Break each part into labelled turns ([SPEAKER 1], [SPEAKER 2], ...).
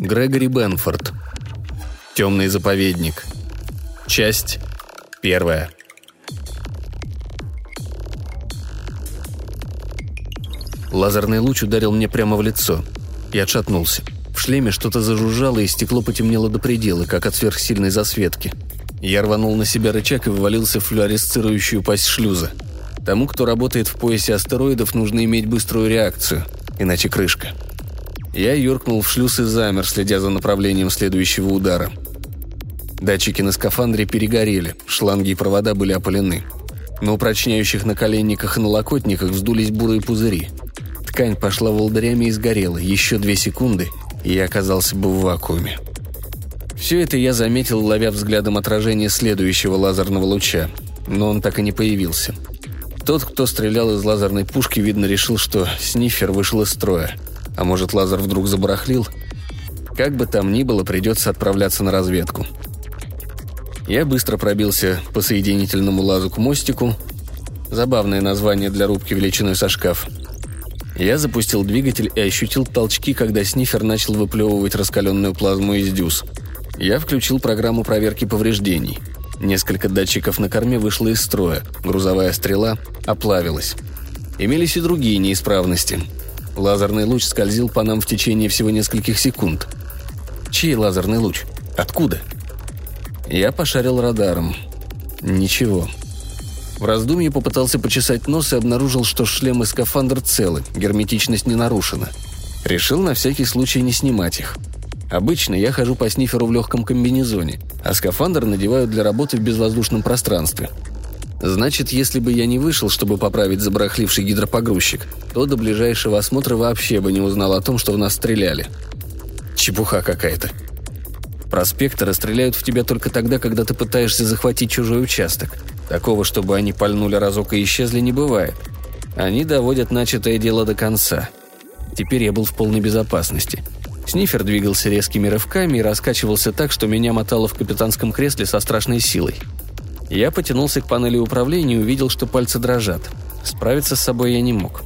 [SPEAKER 1] Грегори Бенфорд. Темный заповедник. Часть первая. Лазерный луч ударил мне прямо в лицо. Я отшатнулся. В шлеме что-то зажужжало, и стекло потемнело до предела, как от сверхсильной засветки. Я рванул на себя рычаг и вывалился в флюоресцирующую пасть шлюза. Тому, кто работает в поясе астероидов, нужно иметь быструю реакцию, иначе крышка. Я юркнул в шлюз и замер, следя за направлением следующего удара. Датчики на скафандре перегорели, шланги и провода были опалены. На упрочняющих наколенниках и налокотниках вздулись бурые пузыри. Ткань пошла волдырями и сгорела. Еще две секунды, и я оказался бы в вакууме. Все это я заметил, ловя взглядом отражение следующего лазерного луча, но он так и не появился. Тот, кто стрелял из лазерной пушки, видно, решил, что снифер вышел из строя. А может, лазер вдруг забарахлил? Как бы там ни было, придется отправляться на разведку. Я быстро пробился по соединительному лазу к мостику. Забавное название для рубки величиной со шкаф – я запустил двигатель и ощутил толчки, когда снифер начал выплевывать раскаленную плазму из дюз. Я включил программу проверки повреждений. Несколько датчиков на корме вышло из строя, грузовая стрела оплавилась. Имелись и другие неисправности. Лазерный луч скользил по нам в течение всего нескольких секунд. Чей лазерный луч? Откуда? Я пошарил радаром. Ничего. В раздумье попытался почесать нос и обнаружил, что шлем и скафандр целы, герметичность не нарушена. Решил на всякий случай не снимать их. Обычно я хожу по сниферу в легком комбинезоне, а скафандр надеваю для работы в безвоздушном пространстве. Значит, если бы я не вышел, чтобы поправить забарахливший гидропогрузчик, то до ближайшего осмотра вообще бы не узнал о том, что в нас стреляли. Чепуха какая-то. Проспекторы стреляют в тебя только тогда, когда ты пытаешься захватить чужой участок. Такого, чтобы они пальнули разок и исчезли, не бывает. Они доводят начатое дело до конца. Теперь я был в полной безопасности. Снифер двигался резкими рывками и раскачивался так, что меня мотало в капитанском кресле со страшной силой. Я потянулся к панели управления и увидел, что пальцы дрожат. Справиться с собой я не мог.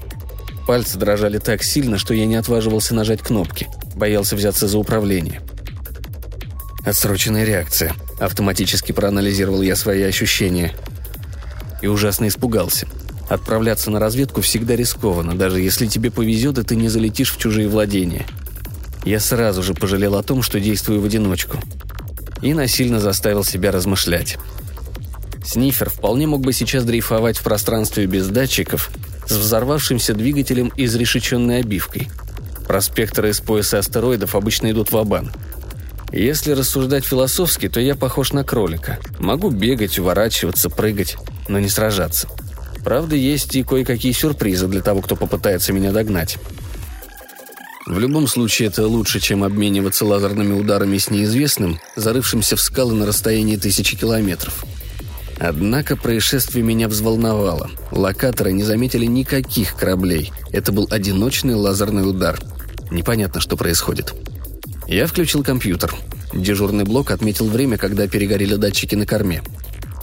[SPEAKER 1] Пальцы дрожали так сильно, что я не отваживался нажать кнопки. Боялся взяться за управление. Отсроченная реакция. Автоматически проанализировал я свои ощущения – и ужасно испугался. Отправляться на разведку всегда рискованно, даже если тебе повезет, и ты не залетишь в чужие владения. Я сразу же пожалел о том, что действую в одиночку. И насильно заставил себя размышлять. Снифер вполне мог бы сейчас дрейфовать в пространстве без датчиков с взорвавшимся двигателем и изрешеченной обивкой. Проспекторы из пояса астероидов обычно идут в абан. Если рассуждать философски, то я похож на кролика. Могу бегать, уворачиваться, прыгать но не сражаться. Правда, есть и кое-какие сюрпризы для того, кто попытается меня догнать. В любом случае, это лучше, чем обмениваться лазерными ударами с неизвестным, зарывшимся в скалы на расстоянии тысячи километров. Однако происшествие меня взволновало. Локаторы не заметили никаких кораблей. Это был одиночный лазерный удар. Непонятно, что происходит. Я включил компьютер. Дежурный блок отметил время, когда перегорели датчики на корме.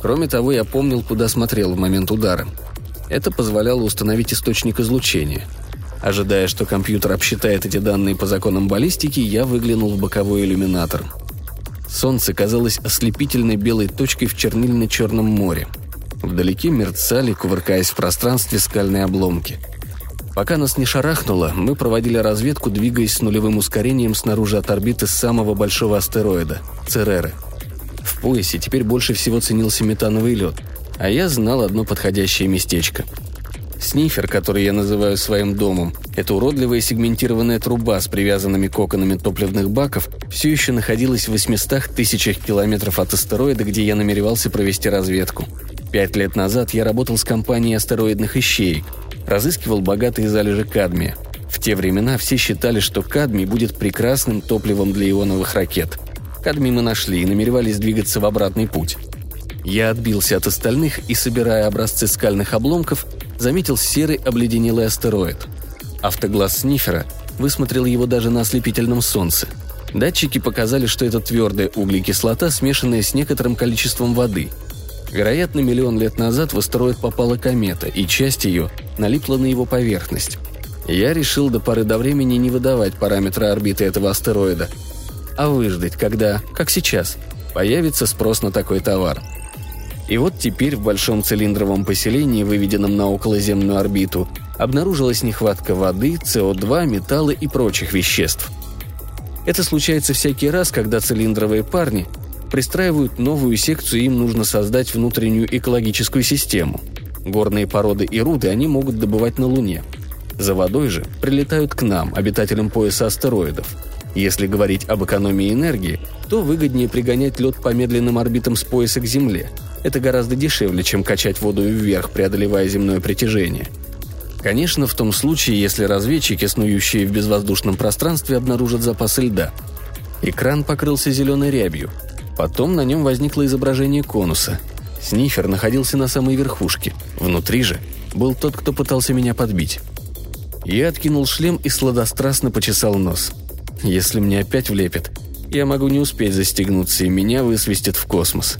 [SPEAKER 1] Кроме того, я помнил, куда смотрел в момент удара. Это позволяло установить источник излучения. Ожидая, что компьютер обсчитает эти данные по законам баллистики, я выглянул в боковой иллюминатор. Солнце казалось ослепительной белой точкой в чернильно-черном море. Вдалеке мерцали, кувыркаясь в пространстве скальные обломки. Пока нас не шарахнуло, мы проводили разведку, двигаясь с нулевым ускорением снаружи от орбиты самого большого астероида – Цереры – в поясе теперь больше всего ценился метановый лед, а я знал одно подходящее местечко. Снифер, который я называю своим домом, это уродливая сегментированная труба с привязанными коконами топливных баков, все еще находилась в 800 тысячах километров от астероида, где я намеревался провести разведку. Пять лет назад я работал с компанией астероидных ищеек, разыскивал богатые залежи кадмия. В те времена все считали, что кадмий будет прекрасным топливом для ионовых ракет – Кадмий мы нашли и намеревались двигаться в обратный путь. Я отбился от остальных и, собирая образцы скальных обломков, заметил серый обледенелый астероид. Автоглаз Снифера высмотрел его даже на ослепительном солнце. Датчики показали, что это твердая углекислота, смешанная с некоторым количеством воды. Вероятно, миллион лет назад в астероид попала комета, и часть ее налипла на его поверхность. Я решил до поры до времени не выдавать параметры орбиты этого астероида – а выждать, когда, как сейчас, появится спрос на такой товар. И вот теперь в большом цилиндровом поселении, выведенном на околоземную орбиту, обнаружилась нехватка воды, СО2, металла и прочих веществ. Это случается всякий раз, когда цилиндровые парни пристраивают новую секцию, им нужно создать внутреннюю экологическую систему. Горные породы и руды они могут добывать на Луне. За водой же прилетают к нам, обитателям пояса астероидов. Если говорить об экономии энергии, то выгоднее пригонять лед по медленным орбитам с пояса к Земле. Это гораздо дешевле, чем качать воду вверх, преодолевая земное притяжение. Конечно, в том случае, если разведчики, снующие в безвоздушном пространстве, обнаружат запасы льда. Экран покрылся зеленой рябью. Потом на нем возникло изображение конуса. Снифер находился на самой верхушке. Внутри же был тот, кто пытался меня подбить. Я откинул шлем и сладострастно почесал нос. Если мне опять влепят, я могу не успеть застегнуться, и меня высвистят в космос.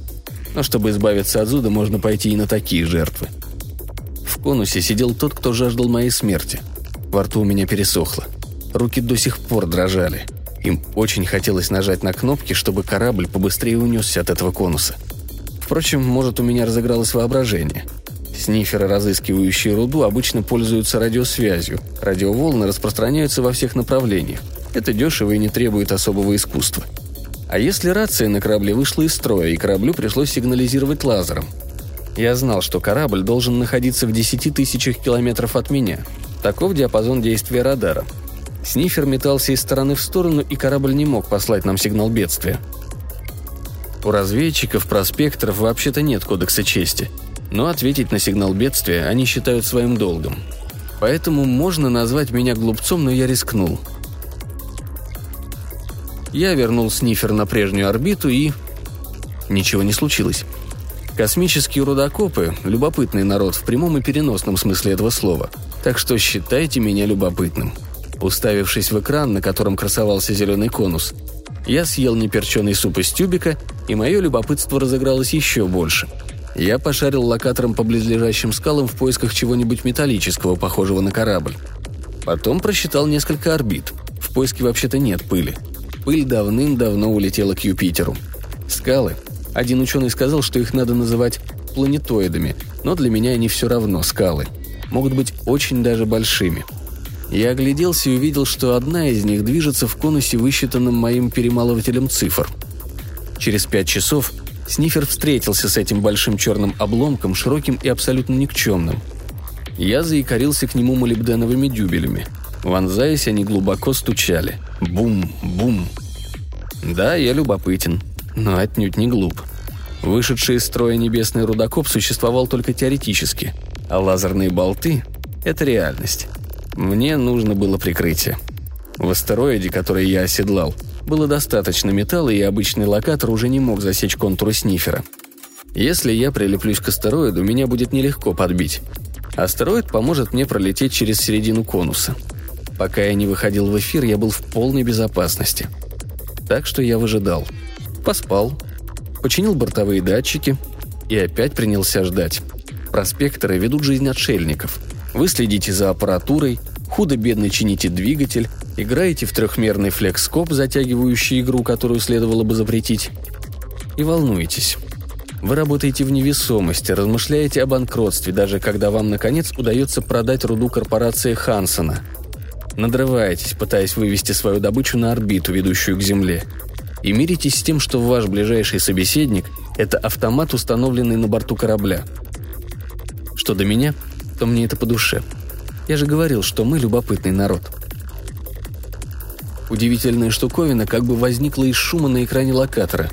[SPEAKER 1] Но чтобы избавиться от зуда, можно пойти и на такие жертвы. В конусе сидел тот, кто жаждал моей смерти. Во рту у меня пересохло. Руки до сих пор дрожали. Им очень хотелось нажать на кнопки, чтобы корабль побыстрее унесся от этого конуса. Впрочем, может, у меня разыгралось воображение. Сниферы, разыскивающие руду, обычно пользуются радиосвязью. Радиоволны распространяются во всех направлениях. Это дешево и не требует особого искусства. А если рация на корабле вышла из строя, и кораблю пришлось сигнализировать лазером? Я знал, что корабль должен находиться в 10 тысячах километров от меня. Таков диапазон действия радара. Снифер метался из стороны в сторону, и корабль не мог послать нам сигнал бедствия. У разведчиков, проспекторов вообще-то нет кодекса чести. Но ответить на сигнал бедствия они считают своим долгом. Поэтому можно назвать меня глупцом, но я рискнул. Я вернул снифер на прежнюю орбиту и... Ничего не случилось. Космические рудокопы – любопытный народ в прямом и переносном смысле этого слова. Так что считайте меня любопытным. Уставившись в экран, на котором красовался зеленый конус, я съел неперченый суп из тюбика, и мое любопытство разыгралось еще больше. Я пошарил локатором по близлежащим скалам в поисках чего-нибудь металлического, похожего на корабль. Потом просчитал несколько орбит. В поиске вообще-то нет пыли – Пыль давным-давно улетела к Юпитеру. Скалы. Один ученый сказал, что их надо называть планетоидами, но для меня они все равно скалы. Могут быть очень даже большими. Я огляделся и увидел, что одна из них движется в конусе, высчитанном моим перемалывателем цифр. Через пять часов Снифер встретился с этим большим черным обломком, широким и абсолютно никчемным. Я заикарился к нему молибденовыми дюбелями – Вонзаясь, они глубоко стучали. Бум-бум. Да, я любопытен, но отнюдь не глуп. Вышедший из строя небесный рудокоп существовал только теоретически, а лазерные болты — это реальность. Мне нужно было прикрытие. В астероиде, который я оседлал, было достаточно металла, и обычный локатор уже не мог засечь контуры снифера. Если я прилеплюсь к астероиду, меня будет нелегко подбить. Астероид поможет мне пролететь через середину конуса — Пока я не выходил в эфир, я был в полной безопасности. Так что я выжидал. Поспал. Починил бортовые датчики и опять принялся ждать. Проспекторы ведут жизнь отшельников. Вы следите за аппаратурой, худо-бедно чините двигатель, играете в трехмерный флекскоп, затягивающий игру, которую следовало бы запретить. И волнуетесь. Вы работаете в невесомости, размышляете о банкротстве, даже когда вам, наконец, удается продать руду корпорации Хансона – Надрываетесь, пытаясь вывести свою добычу на орбиту, ведущую к Земле. И миритесь с тем, что ваш ближайший собеседник – это автомат, установленный на борту корабля. Что до меня, то мне это по душе. Я же говорил, что мы любопытный народ. Удивительная штуковина как бы возникла из шума на экране локатора.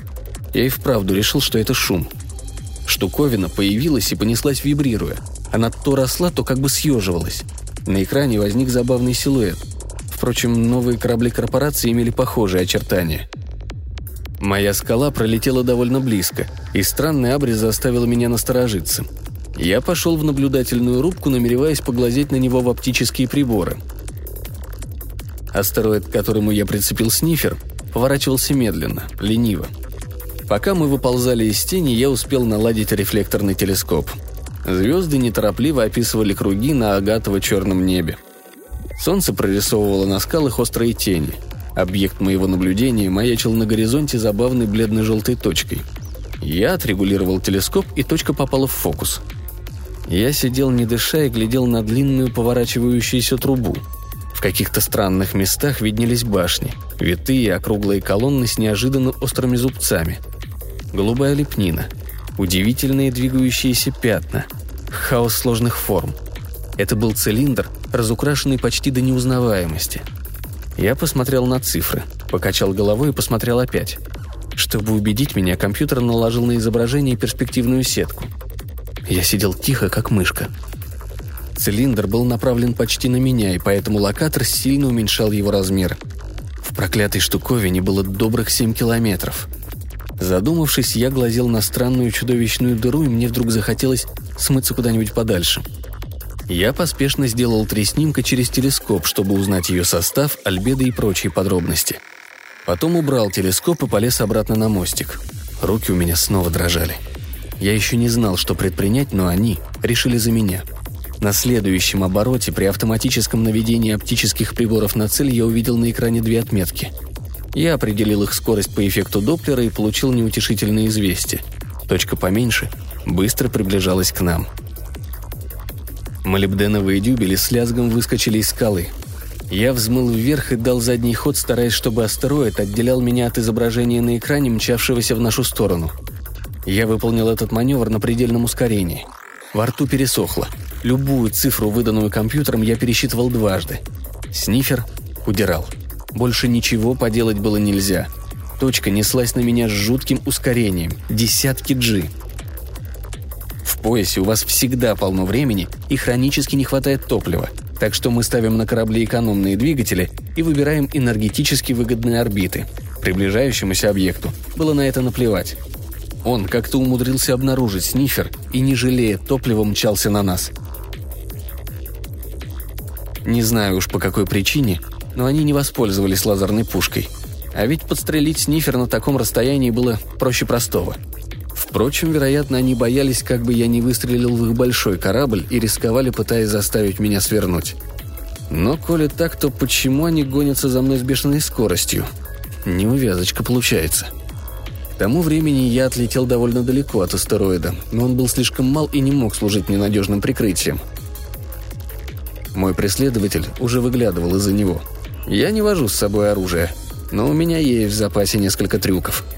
[SPEAKER 1] Я и вправду решил, что это шум. Штуковина появилась и понеслась вибрируя. Она то росла, то как бы съеживалась. На экране возник забавный силуэт. Впрочем, новые корабли корпорации имели похожие очертания. Моя скала пролетела довольно близко, и странный абрис заставил меня насторожиться. Я пошел в наблюдательную рубку, намереваясь поглазеть на него в оптические приборы. Астероид, к которому я прицепил снифер, поворачивался медленно, лениво. Пока мы выползали из тени, я успел наладить рефлекторный телескоп – Звезды неторопливо описывали круги на агатово-черном небе. Солнце прорисовывало на скалах острые тени, Объект моего наблюдения маячил на горизонте забавной бледно-желтой точкой. Я отрегулировал телескоп, и точка попала в фокус. Я сидел не дыша и глядел на длинную поворачивающуюся трубу. В каких-то странных местах виднелись башни, витые округлые колонны с неожиданно острыми зубцами. Голубая лепнина, удивительные двигающиеся пятна, хаос сложных форм. Это был цилиндр, разукрашенный почти до неузнаваемости – я посмотрел на цифры, покачал головой и посмотрел опять. Чтобы убедить меня, компьютер наложил на изображение перспективную сетку. Я сидел тихо, как мышка. Цилиндр был направлен почти на меня, и поэтому локатор сильно уменьшал его размер. В проклятой штуковине было добрых 7 километров. Задумавшись, я глазел на странную чудовищную дыру, и мне вдруг захотелось смыться куда-нибудь подальше – я поспешно сделал три снимка через телескоп, чтобы узнать ее состав, альбедо и прочие подробности. Потом убрал телескоп и полез обратно на мостик. Руки у меня снова дрожали. Я еще не знал, что предпринять, но они решили за меня. На следующем обороте при автоматическом наведении оптических приборов на цель я увидел на экране две отметки. Я определил их скорость по эффекту Доплера и получил неутешительное известие. Точка поменьше быстро приближалась к нам – Молибденовые дюбели с лязгом выскочили из скалы. Я взмыл вверх и дал задний ход, стараясь, чтобы астероид отделял меня от изображения на экране, мчавшегося в нашу сторону. Я выполнил этот маневр на предельном ускорении. Во рту пересохло. Любую цифру, выданную компьютером, я пересчитывал дважды. Снифер удирал. Больше ничего поделать было нельзя. Точка неслась на меня с жутким ускорением. Десятки G. В поясе у вас всегда полно времени и хронически не хватает топлива, так что мы ставим на корабли экономные двигатели и выбираем энергетически выгодные орбиты. Приближающемуся объекту было на это наплевать. Он как-то умудрился обнаружить снифер и, не жалея топлива, мчался на нас. Не знаю уж по какой причине, но они не воспользовались лазерной пушкой. А ведь подстрелить снифер на таком расстоянии было проще простого – Впрочем, вероятно, они боялись, как бы я не выстрелил в их большой корабль и рисковали, пытаясь заставить меня свернуть. Но коли так, то почему они гонятся за мной с бешеной скоростью? Неувязочка получается. К тому времени я отлетел довольно далеко от астероида, но он был слишком мал и не мог служить ненадежным прикрытием. Мой преследователь уже выглядывал из-за него. Я не вожу с собой оружие, но у меня есть в запасе несколько трюков –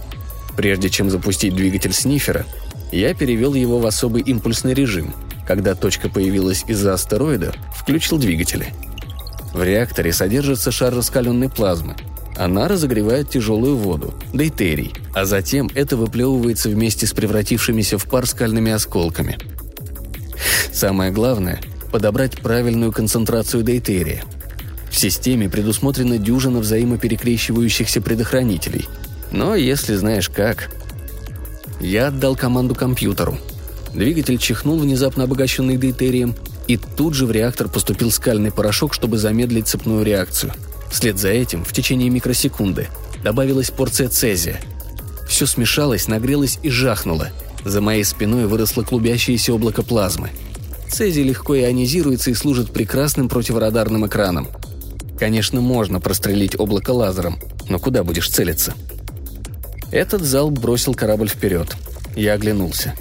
[SPEAKER 1] Прежде чем запустить двигатель снифера, я перевел его в особый импульсный режим. Когда точка появилась из-за астероида, включил двигатели. В реакторе содержится шар раскаленной плазмы. Она разогревает тяжелую воду, дейтерий, а затем это выплевывается вместе с превратившимися в пар скальными осколками. Самое главное – подобрать правильную концентрацию дейтерия. В системе предусмотрена дюжина взаимоперекрещивающихся предохранителей – но если знаешь как... Я отдал команду компьютеру. Двигатель чихнул, внезапно обогащенный дейтерием, и тут же в реактор поступил скальный порошок, чтобы замедлить цепную реакцию. Вслед за этим, в течение микросекунды, добавилась порция цезия. Все смешалось, нагрелось и жахнуло. За моей спиной выросло клубящееся облако плазмы. Цезий легко ионизируется и служит прекрасным противорадарным экраном. Конечно, можно прострелить облако лазером, но куда будешь целиться? Этот зал бросил корабль вперед. Я оглянулся.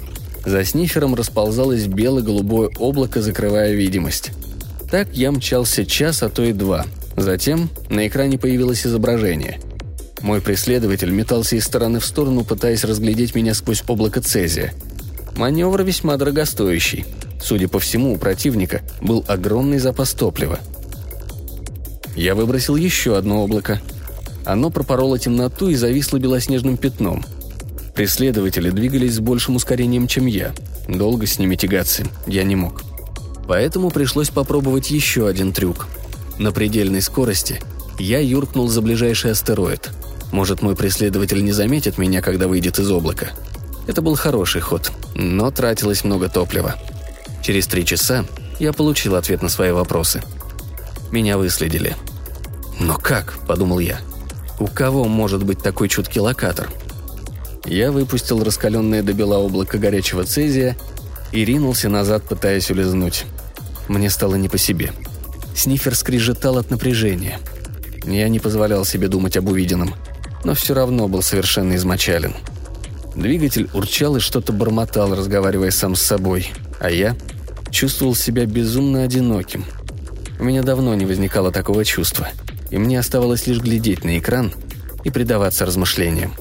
[SPEAKER 1] За снифером расползалось бело-голубое облако, закрывая видимость. Так я мчался час, а то и два. Затем на экране появилось изображение. Мой преследователь метался из стороны в сторону, пытаясь разглядеть меня сквозь облако цезия. Маневр весьма дорогостоящий. Судя по всему, у противника был огромный запас топлива. Я выбросил еще одно облако, оно пропороло темноту и зависло белоснежным пятном. Преследователи двигались с большим ускорением, чем я. Долго с ними тягаться я не мог. Поэтому пришлось попробовать еще один трюк. На предельной скорости я юркнул за ближайший астероид. Может, мой преследователь не заметит меня, когда выйдет из облака. Это был хороший ход, но тратилось много топлива. Через три часа я получил ответ на свои вопросы. Меня выследили. «Но как?» – подумал я – у кого может быть такой чуткий локатор? Я выпустил раскаленное до бела облако горячего цезия и ринулся назад, пытаясь улизнуть. Мне стало не по себе. Снифер скрежетал от напряжения. Я не позволял себе думать об увиденном, но все равно был совершенно измочален. Двигатель урчал и что-то бормотал, разговаривая сам с собой, а я чувствовал себя безумно одиноким. У меня давно не возникало такого чувства, и мне оставалось лишь глядеть на экран и предаваться размышлениям.